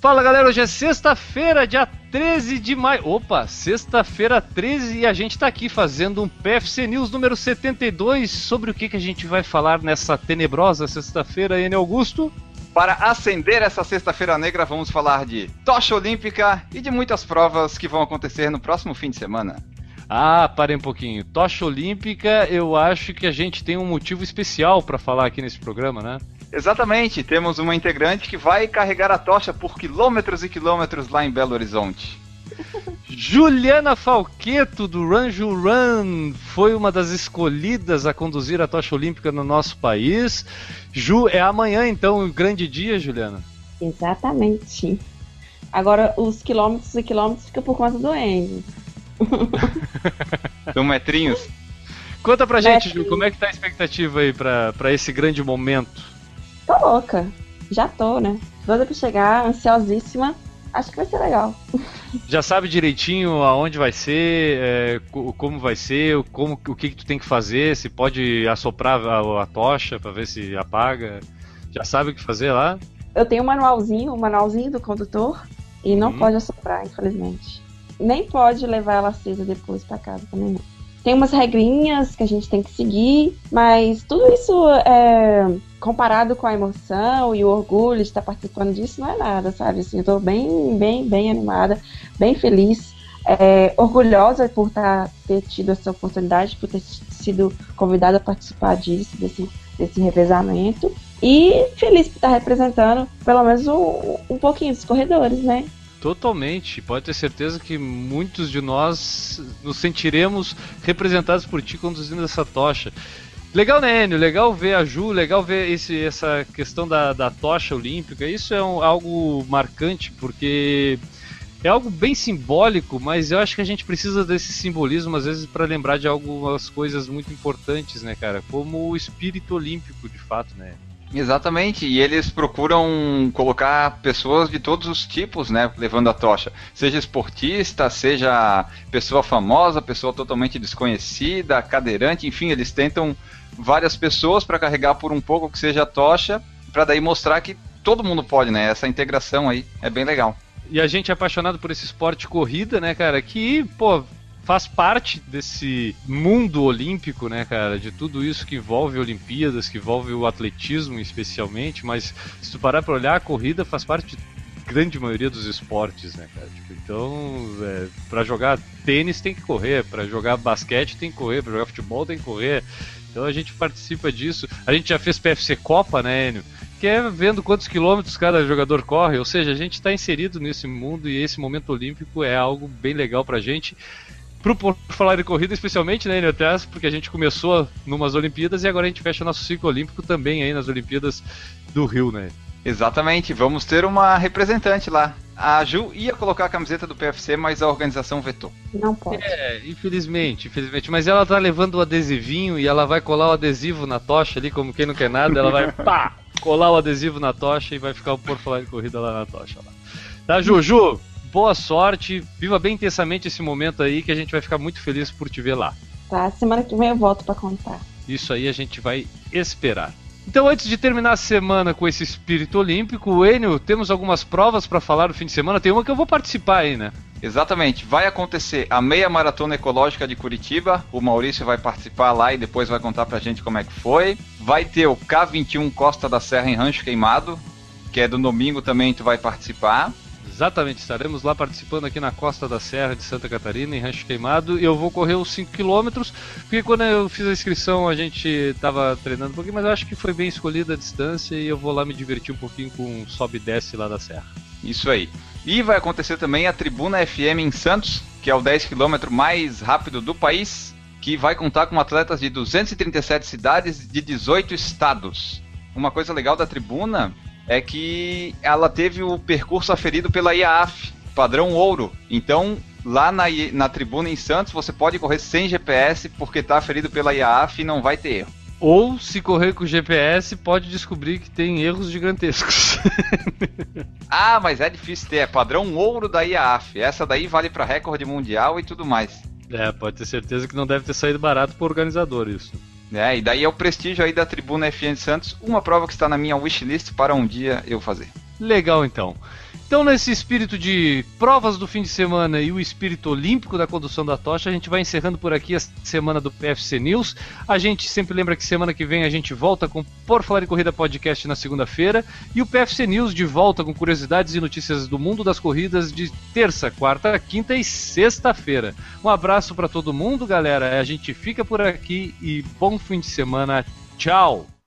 Fala galera, hoje é sexta-feira, dia 13 de maio. Opa, sexta-feira 13 e a gente tá aqui fazendo um PFC News número 72. Sobre o que, que a gente vai falar nessa tenebrosa sexta-feira, N. Augusto? Para acender essa sexta-feira negra, vamos falar de tocha olímpica e de muitas provas que vão acontecer no próximo fim de semana. Ah, parem um pouquinho. Tocha olímpica, eu acho que a gente tem um motivo especial para falar aqui nesse programa, né? Exatamente, temos uma integrante que vai carregar a tocha por quilômetros e quilômetros lá em Belo Horizonte. Juliana Falqueto, do Run Ju Run, foi uma das escolhidas a conduzir a tocha olímpica no nosso país. Ju, é amanhã então o grande dia, Juliana? Exatamente. Agora, os quilômetros e quilômetros ficam por conta do Enzo. São metrinhos? Conta pra gente, Ju, como é que tá a expectativa aí pra, pra esse grande momento? Tô louca. Já tô, né? Doida pra chegar, ansiosíssima. Acho que vai ser legal. Já sabe direitinho aonde vai ser, é, como vai ser, como, o que, que tu tem que fazer, se pode assoprar a, a tocha para ver se apaga. Já sabe o que fazer lá? Eu tenho um manualzinho, o um manualzinho do condutor, e não hum. pode assoprar, infelizmente. Nem pode levar ela acesa depois para casa também não tem umas regrinhas que a gente tem que seguir, mas tudo isso é, comparado com a emoção e o orgulho de estar participando disso não é nada, sabe? Assim, eu tô bem, bem, bem animada, bem feliz, é, orgulhosa por estar, ter tido essa oportunidade, por ter sido convidada a participar disso, desse, desse revezamento. E feliz por estar representando pelo menos um, um pouquinho dos corredores, né? Totalmente. Pode ter certeza que muitos de nós nos sentiremos representados por ti conduzindo essa tocha. Legal, né, Enio? Legal ver a Ju, legal ver esse, essa questão da, da tocha olímpica. Isso é um, algo marcante, porque é algo bem simbólico, mas eu acho que a gente precisa desse simbolismo, às vezes, para lembrar de algumas coisas muito importantes, né, cara? Como o espírito olímpico, de fato, né? Exatamente, e eles procuram colocar pessoas de todos os tipos, né, levando a tocha. Seja esportista, seja pessoa famosa, pessoa totalmente desconhecida, cadeirante, enfim, eles tentam várias pessoas para carregar por um pouco que seja a tocha, para daí mostrar que todo mundo pode, né? Essa integração aí é bem legal. E a gente é apaixonado por esse esporte corrida, né, cara? Que, pô, faz parte desse mundo olímpico, né, cara? De tudo isso que envolve Olimpíadas, que envolve o atletismo especialmente, mas se tu parar pra olhar, a corrida faz parte de grande maioria dos esportes, né, cara? Tipo, então, é, para jogar tênis tem que correr, para jogar basquete tem que correr, para jogar futebol tem que correr. Então a gente participa disso. A gente já fez PFC Copa, né, Enio? Que é vendo quantos quilômetros cada jogador corre, ou seja, a gente está inserido nesse mundo e esse momento olímpico é algo bem legal pra gente pro por falar de corrida, especialmente, né, até porque a gente começou numas Olimpíadas e agora a gente fecha nosso ciclo olímpico também aí nas Olimpíadas do Rio, né? Exatamente, vamos ter uma representante lá. A Ju ia colocar a camiseta do PFC, mas a organização vetou. Não pode. É, infelizmente, infelizmente. Mas ela tá levando o adesivinho e ela vai colar o adesivo na tocha ali, como quem não quer nada, ela vai pá, colar o adesivo na tocha e vai ficar o por falar de corrida lá na tocha. Lá. Tá, Ju? Boa sorte, viva bem intensamente esse momento aí que a gente vai ficar muito feliz por te ver lá. Tá, semana que vem eu volto para contar. Isso aí a gente vai esperar. Então, antes de terminar a semana com esse espírito olímpico, Enio, temos algumas provas para falar no fim de semana. Tem uma que eu vou participar aí, né? Exatamente. Vai acontecer a meia maratona ecológica de Curitiba. O Maurício vai participar lá e depois vai contar pra gente como é que foi. Vai ter o K21 Costa da Serra em Rancho Queimado, que é do domingo também tu vai participar. Exatamente, estaremos lá participando aqui na costa da Serra de Santa Catarina, em Rancho Queimado, e eu vou correr os 5 km, porque quando eu fiz a inscrição a gente estava treinando um pouquinho, mas eu acho que foi bem escolhida a distância e eu vou lá me divertir um pouquinho com sobe e desce lá da Serra. Isso aí. E vai acontecer também a Tribuna FM em Santos, que é o 10 km mais rápido do país, que vai contar com atletas de 237 cidades de 18 estados. Uma coisa legal da tribuna é que ela teve o percurso aferido pela IAAF, padrão ouro. Então, lá na, na tribuna em Santos, você pode correr sem GPS porque está aferido pela IAAF e não vai ter erro. Ou, se correr com GPS, pode descobrir que tem erros gigantescos. ah, mas é difícil ter. É padrão ouro da IAAF. Essa daí vale para recorde mundial e tudo mais. É, pode ter certeza que não deve ter saído barato pro organizador isso. É, e daí é o prestígio aí da Tribuna FN Santos, uma prova que está na minha wishlist para um dia eu fazer. Legal então. Então, nesse espírito de provas do fim de semana e o espírito olímpico da condução da tocha, a gente vai encerrando por aqui a semana do PFC News. A gente sempre lembra que semana que vem a gente volta com Por Falar em Corrida Podcast na segunda-feira e o PFC News de volta com curiosidades e notícias do mundo das corridas de terça, quarta, quinta e sexta-feira. Um abraço para todo mundo, galera. A gente fica por aqui e bom fim de semana. Tchau!